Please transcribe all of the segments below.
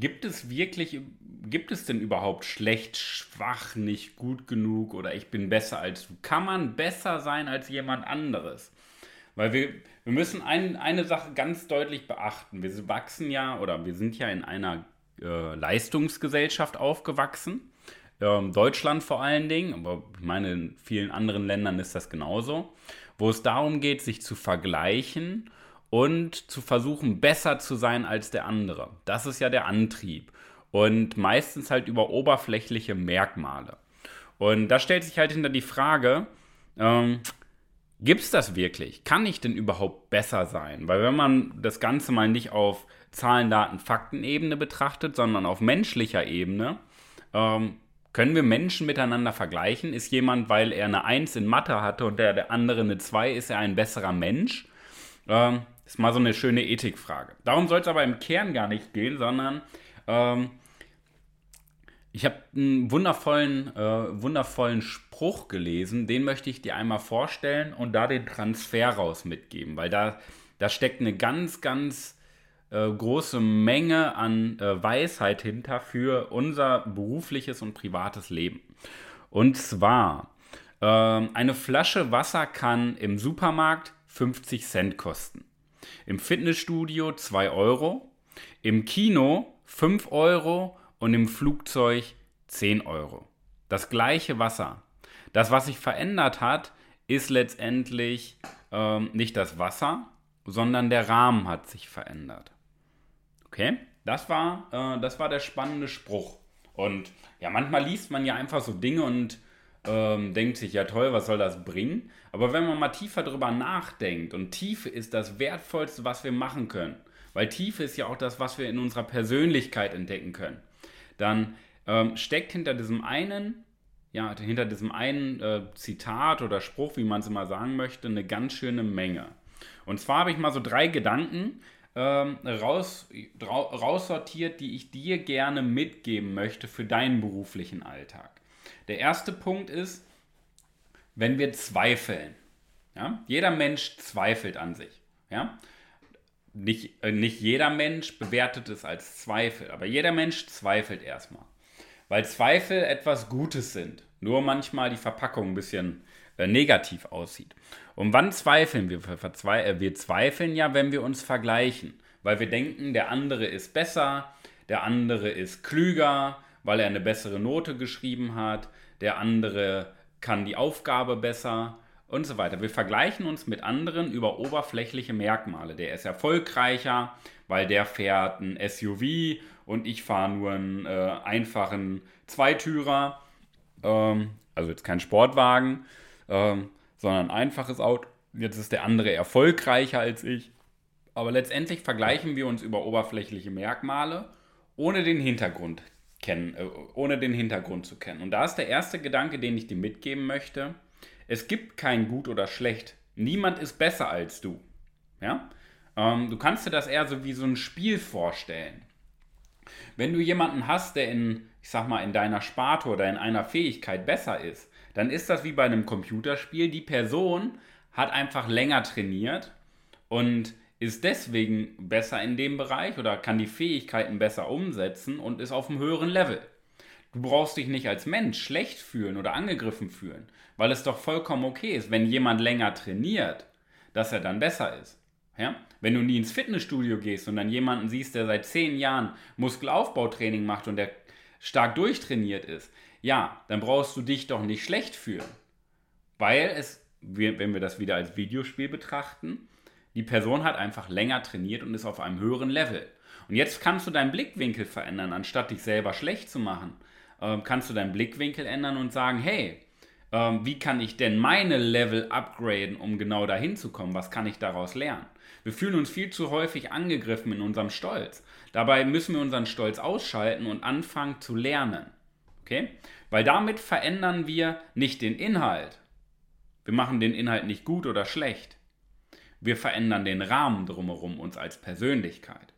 gibt es wirklich, gibt es denn überhaupt schlecht, schwach, nicht gut genug oder ich bin besser als du? Kann man besser sein als jemand anderes? Weil wir, wir müssen ein, eine Sache ganz deutlich beachten. Wir wachsen ja oder wir sind ja in einer äh, Leistungsgesellschaft aufgewachsen. Ähm, Deutschland vor allen Dingen, aber ich meine, in vielen anderen Ländern ist das genauso, wo es darum geht, sich zu vergleichen und zu versuchen, besser zu sein als der andere. Das ist ja der Antrieb. Und meistens halt über oberflächliche Merkmale. Und da stellt sich halt hinter die Frage, ähm, gibt es das wirklich? Kann ich denn überhaupt besser sein? Weil wenn man das Ganze mal nicht auf Zahlen, Daten, Fakten-Ebene betrachtet, sondern auf menschlicher Ebene, ähm, können wir Menschen miteinander vergleichen? Ist jemand, weil er eine 1 in Mathe hatte und der, der andere eine 2, ist er ein besserer Mensch? Ähm, ist mal so eine schöne Ethikfrage. Darum soll es aber im Kern gar nicht gehen, sondern ähm, ich habe einen wundervollen, äh, wundervollen Spruch gelesen, den möchte ich dir einmal vorstellen und da den Transfer raus mitgeben, weil da, da steckt eine ganz, ganz äh, große Menge an äh, Weisheit hinter für unser berufliches und privates Leben. Und zwar, äh, eine Flasche Wasser kann im Supermarkt 50 Cent kosten, im Fitnessstudio 2 Euro, im Kino 5 Euro und im Flugzeug 10 Euro. Das gleiche Wasser. Das, was sich verändert hat, ist letztendlich ähm, nicht das Wasser, sondern der Rahmen hat sich verändert. Okay, das war, äh, das war der spannende Spruch. Und ja, manchmal liest man ja einfach so Dinge und ähm, denkt sich, ja toll, was soll das bringen? Aber wenn man mal tiefer drüber nachdenkt, und Tiefe ist das Wertvollste, was wir machen können, weil Tiefe ist ja auch das, was wir in unserer Persönlichkeit entdecken können, dann ähm, steckt hinter diesem einen, ja, hinter diesem einen äh, Zitat oder Spruch, wie man es immer sagen möchte, eine ganz schöne Menge. Und zwar habe ich mal so drei Gedanken, ähm, raus, raussortiert, die ich dir gerne mitgeben möchte für deinen beruflichen Alltag. Der erste Punkt ist, wenn wir zweifeln. Ja? Jeder Mensch zweifelt an sich. Ja? Nicht, äh, nicht jeder Mensch bewertet es als Zweifel, aber jeder Mensch zweifelt erstmal. Weil Zweifel etwas Gutes sind. Nur manchmal die Verpackung ein bisschen äh, negativ aussieht. Und wann zweifeln wir? Äh, wir zweifeln ja, wenn wir uns vergleichen, weil wir denken, der andere ist besser, der andere ist klüger, weil er eine bessere Note geschrieben hat, der andere kann die Aufgabe besser und so weiter. Wir vergleichen uns mit anderen über oberflächliche Merkmale. Der ist erfolgreicher, weil der fährt ein SUV und ich fahre nur einen äh, einfachen Zweitürer, ähm, also jetzt kein Sportwagen ähm, sondern ein einfaches Auto. Jetzt ist der andere erfolgreicher als ich. Aber letztendlich vergleichen wir uns über oberflächliche Merkmale, ohne den Hintergrund kennen, äh, ohne den Hintergrund zu kennen. Und da ist der erste Gedanke, den ich dir mitgeben möchte. Es gibt kein Gut oder Schlecht. Niemand ist besser als du. Ja? Ähm, du kannst dir das eher so wie so ein Spiel vorstellen. Wenn du jemanden hast, der in, ich sag mal, in deiner Sparte oder in einer Fähigkeit besser ist, dann ist das wie bei einem Computerspiel. Die Person hat einfach länger trainiert und ist deswegen besser in dem Bereich oder kann die Fähigkeiten besser umsetzen und ist auf einem höheren Level. Du brauchst dich nicht als Mensch schlecht fühlen oder angegriffen fühlen, weil es doch vollkommen okay ist, wenn jemand länger trainiert, dass er dann besser ist. Ja? Wenn du nie ins Fitnessstudio gehst und dann jemanden siehst, der seit zehn Jahren Muskelaufbautraining macht und der stark durchtrainiert ist, ja, dann brauchst du dich doch nicht schlecht fühlen. Weil es, wenn wir das wieder als Videospiel betrachten, die Person hat einfach länger trainiert und ist auf einem höheren Level. Und jetzt kannst du deinen Blickwinkel verändern, anstatt dich selber schlecht zu machen. Äh, kannst du deinen Blickwinkel ändern und sagen, hey, ähm, wie kann ich denn meine Level upgraden, um genau dahin zu kommen? Was kann ich daraus lernen? Wir fühlen uns viel zu häufig angegriffen in unserem Stolz. Dabei müssen wir unseren Stolz ausschalten und anfangen zu lernen. Okay? Weil damit verändern wir nicht den Inhalt. Wir machen den Inhalt nicht gut oder schlecht. Wir verändern den Rahmen drumherum uns als Persönlichkeit.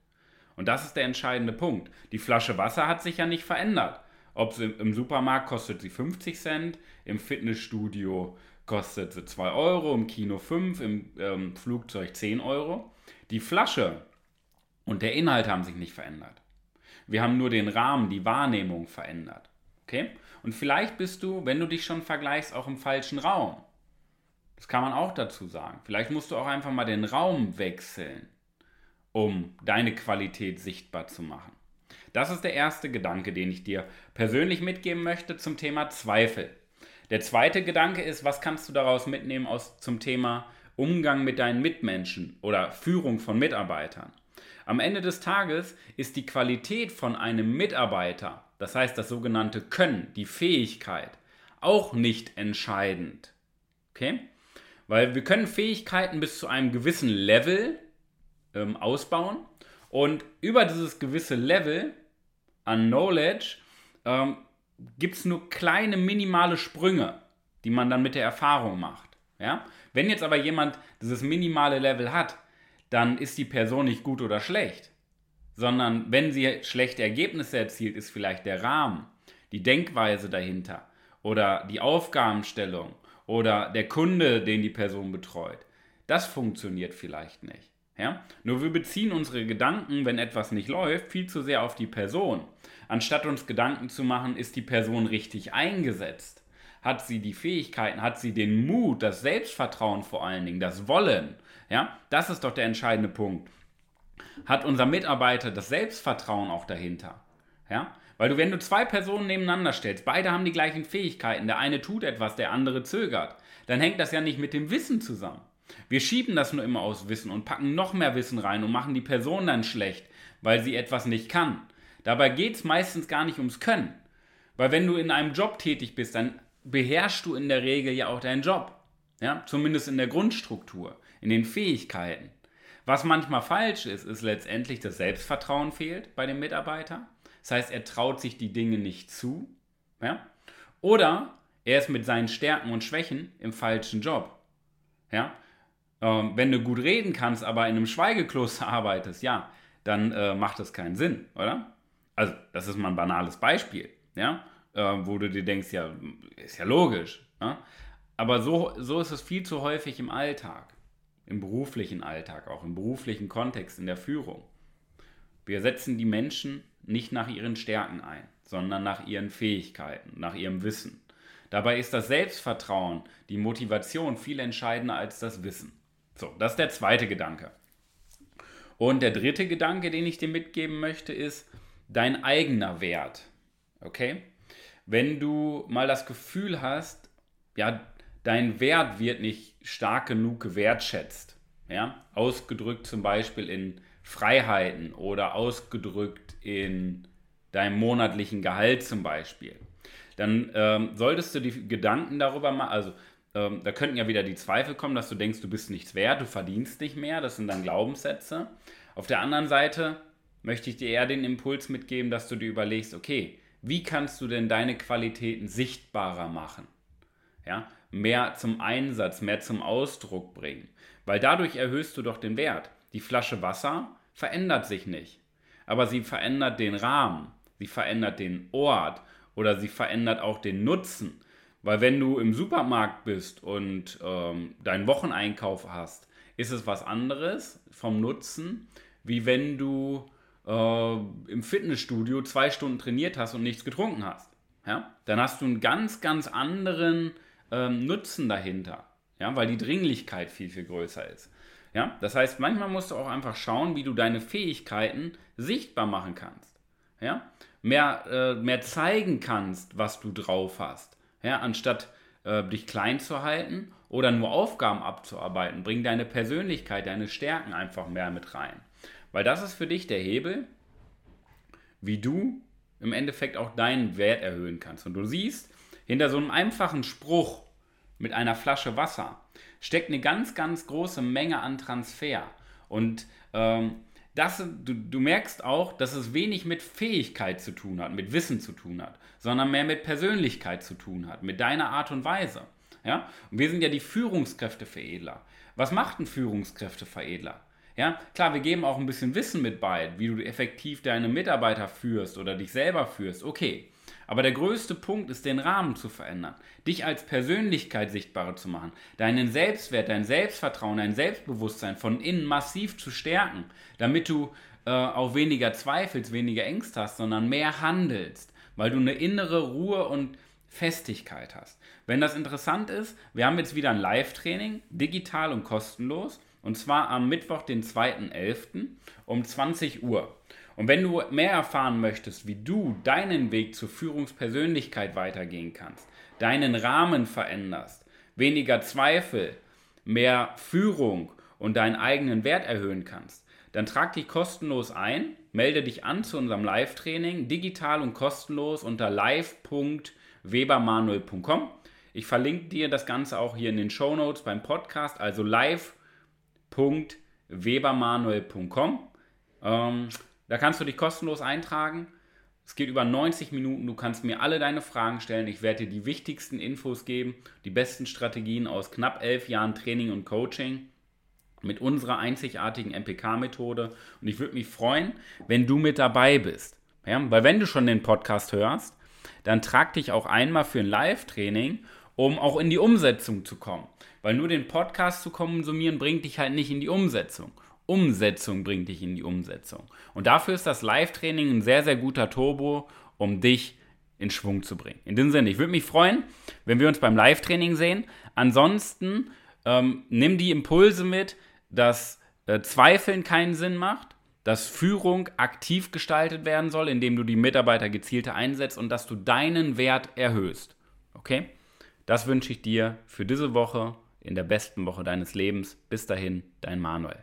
Und das ist der entscheidende Punkt. Die Flasche Wasser hat sich ja nicht verändert. Ob sie im Supermarkt kostet sie 50 Cent, im Fitnessstudio kostet sie 2 Euro, im Kino 5, im ähm, Flugzeug 10 Euro. Die Flasche und der Inhalt haben sich nicht verändert. Wir haben nur den Rahmen, die Wahrnehmung verändert. Okay? Und vielleicht bist du, wenn du dich schon vergleichst, auch im falschen Raum. Das kann man auch dazu sagen. Vielleicht musst du auch einfach mal den Raum wechseln, um deine Qualität sichtbar zu machen. Das ist der erste Gedanke, den ich dir persönlich mitgeben möchte zum Thema Zweifel. Der zweite Gedanke ist, was kannst du daraus mitnehmen aus, zum Thema Umgang mit deinen Mitmenschen oder Führung von Mitarbeitern? Am Ende des Tages ist die Qualität von einem Mitarbeiter, das heißt das sogenannte Können, die Fähigkeit, auch nicht entscheidend. Okay? Weil wir können Fähigkeiten bis zu einem gewissen Level ähm, ausbauen und über dieses gewisse Level an Knowledge ähm, gibt es nur kleine minimale Sprünge, die man dann mit der Erfahrung macht. Ja? Wenn jetzt aber jemand dieses minimale Level hat, dann ist die Person nicht gut oder schlecht, sondern wenn sie schlechte Ergebnisse erzielt, ist vielleicht der Rahmen, die Denkweise dahinter oder die Aufgabenstellung oder der Kunde, den die Person betreut. Das funktioniert vielleicht nicht. Ja? Nur wir beziehen unsere Gedanken, wenn etwas nicht läuft, viel zu sehr auf die Person. Anstatt uns Gedanken zu machen, ist die Person richtig eingesetzt? Hat sie die Fähigkeiten, hat sie den Mut, das Selbstvertrauen vor allen Dingen, das Wollen? Ja? Das ist doch der entscheidende Punkt. Hat unser Mitarbeiter das Selbstvertrauen auch dahinter? Ja? Weil du, wenn du zwei Personen nebeneinander stellst, beide haben die gleichen Fähigkeiten, der eine tut etwas, der andere zögert, dann hängt das ja nicht mit dem Wissen zusammen. Wir schieben das nur immer aus Wissen und packen noch mehr Wissen rein und machen die Person dann schlecht, weil sie etwas nicht kann. Dabei geht es meistens gar nicht ums Können. Weil wenn du in einem Job tätig bist, dann beherrschst du in der Regel ja auch deinen Job. Ja? Zumindest in der Grundstruktur, in den Fähigkeiten. Was manchmal falsch ist, ist letztendlich, dass Selbstvertrauen fehlt bei dem Mitarbeiter. Das heißt, er traut sich die Dinge nicht zu. Ja? Oder er ist mit seinen Stärken und Schwächen im falschen Job. Ja? Ähm, wenn du gut reden kannst, aber in einem Schweigekloster arbeitest, ja, dann äh, macht das keinen Sinn, oder? Also, das ist mal ein banales Beispiel, ja, äh, wo du dir denkst, ja, ist ja logisch. Ja? Aber so, so ist es viel zu häufig im Alltag, im beruflichen Alltag, auch im beruflichen Kontext, in der Führung. Wir setzen die Menschen nicht nach ihren Stärken ein, sondern nach ihren Fähigkeiten, nach ihrem Wissen. Dabei ist das Selbstvertrauen, die Motivation viel entscheidender als das Wissen. So, das ist der zweite Gedanke. Und der dritte Gedanke, den ich dir mitgeben möchte, ist dein eigener Wert. Okay? Wenn du mal das Gefühl hast, ja, dein Wert wird nicht stark genug gewertschätzt, ja, ausgedrückt zum Beispiel in Freiheiten oder ausgedrückt in deinem monatlichen Gehalt zum Beispiel, dann ähm, solltest du die Gedanken darüber machen, also ähm, da könnten ja wieder die Zweifel kommen, dass du denkst, du bist nichts wert, du verdienst nicht mehr. Das sind dann Glaubenssätze. Auf der anderen Seite möchte ich dir eher den Impuls mitgeben, dass du dir überlegst, okay, wie kannst du denn deine Qualitäten sichtbarer machen? Ja, mehr zum Einsatz, mehr zum Ausdruck bringen. Weil dadurch erhöhst du doch den Wert. Die Flasche Wasser verändert sich nicht, aber sie verändert den Rahmen, sie verändert den Ort oder sie verändert auch den Nutzen. Weil wenn du im Supermarkt bist und ähm, deinen Wocheneinkauf hast, ist es was anderes vom Nutzen, wie wenn du äh, im Fitnessstudio zwei Stunden trainiert hast und nichts getrunken hast. Ja? Dann hast du einen ganz, ganz anderen ähm, Nutzen dahinter, ja? weil die Dringlichkeit viel, viel größer ist. Ja? Das heißt, manchmal musst du auch einfach schauen, wie du deine Fähigkeiten sichtbar machen kannst. Ja? Mehr, äh, mehr zeigen kannst, was du drauf hast. Ja, anstatt äh, dich klein zu halten oder nur Aufgaben abzuarbeiten, bring deine Persönlichkeit, deine Stärken einfach mehr mit rein. Weil das ist für dich der Hebel, wie du im Endeffekt auch deinen Wert erhöhen kannst. Und du siehst, Hinter so einem einfachen Spruch mit einer Flasche Wasser steckt eine ganz, ganz große Menge an Transfer. Und ähm, das, du, du merkst auch, dass es wenig mit Fähigkeit zu tun hat, mit Wissen zu tun hat, sondern mehr mit Persönlichkeit zu tun hat, mit deiner Art und Weise. Ja? Und wir sind ja die Führungskräfteveredler. Was macht ein Führungskräfteveredler? Ja, klar, wir geben auch ein bisschen Wissen mit bei, wie du effektiv deine Mitarbeiter führst oder dich selber führst. Okay. Aber der größte Punkt ist, den Rahmen zu verändern, dich als Persönlichkeit sichtbarer zu machen, deinen Selbstwert, dein Selbstvertrauen, dein Selbstbewusstsein von innen massiv zu stärken, damit du äh, auch weniger zweifelst, weniger Ängste hast, sondern mehr handelst, weil du eine innere Ruhe und Festigkeit hast. Wenn das interessant ist, wir haben jetzt wieder ein Live-Training, digital und kostenlos, und zwar am Mittwoch, den 2.11. um 20 Uhr. Und wenn du mehr erfahren möchtest, wie du deinen Weg zur Führungspersönlichkeit weitergehen kannst, deinen Rahmen veränderst, weniger Zweifel, mehr Führung und deinen eigenen Wert erhöhen kannst, dann trag dich kostenlos ein, melde dich an zu unserem Live-Training, digital und kostenlos unter live.webermanuel.com. Ich verlinke dir das Ganze auch hier in den Show Notes beim Podcast, also live.webermanuel.com. Ähm, da kannst du dich kostenlos eintragen. Es geht über 90 Minuten. Du kannst mir alle deine Fragen stellen. Ich werde dir die wichtigsten Infos geben, die besten Strategien aus knapp elf Jahren Training und Coaching mit unserer einzigartigen MPK-Methode. Und ich würde mich freuen, wenn du mit dabei bist. Ja, weil wenn du schon den Podcast hörst, dann trag dich auch einmal für ein Live-Training, um auch in die Umsetzung zu kommen. Weil nur den Podcast zu konsumieren bringt dich halt nicht in die Umsetzung. Umsetzung bringt dich in die Umsetzung. Und dafür ist das Live-Training ein sehr, sehr guter Turbo, um dich in Schwung zu bringen. In diesem Sinne, ich würde mich freuen, wenn wir uns beim Live-Training sehen. Ansonsten ähm, nimm die Impulse mit, dass äh, Zweifeln keinen Sinn macht, dass Führung aktiv gestaltet werden soll, indem du die Mitarbeiter gezielter einsetzt und dass du deinen Wert erhöhst. Okay? Das wünsche ich dir für diese Woche in der besten Woche deines Lebens. Bis dahin, dein Manuel.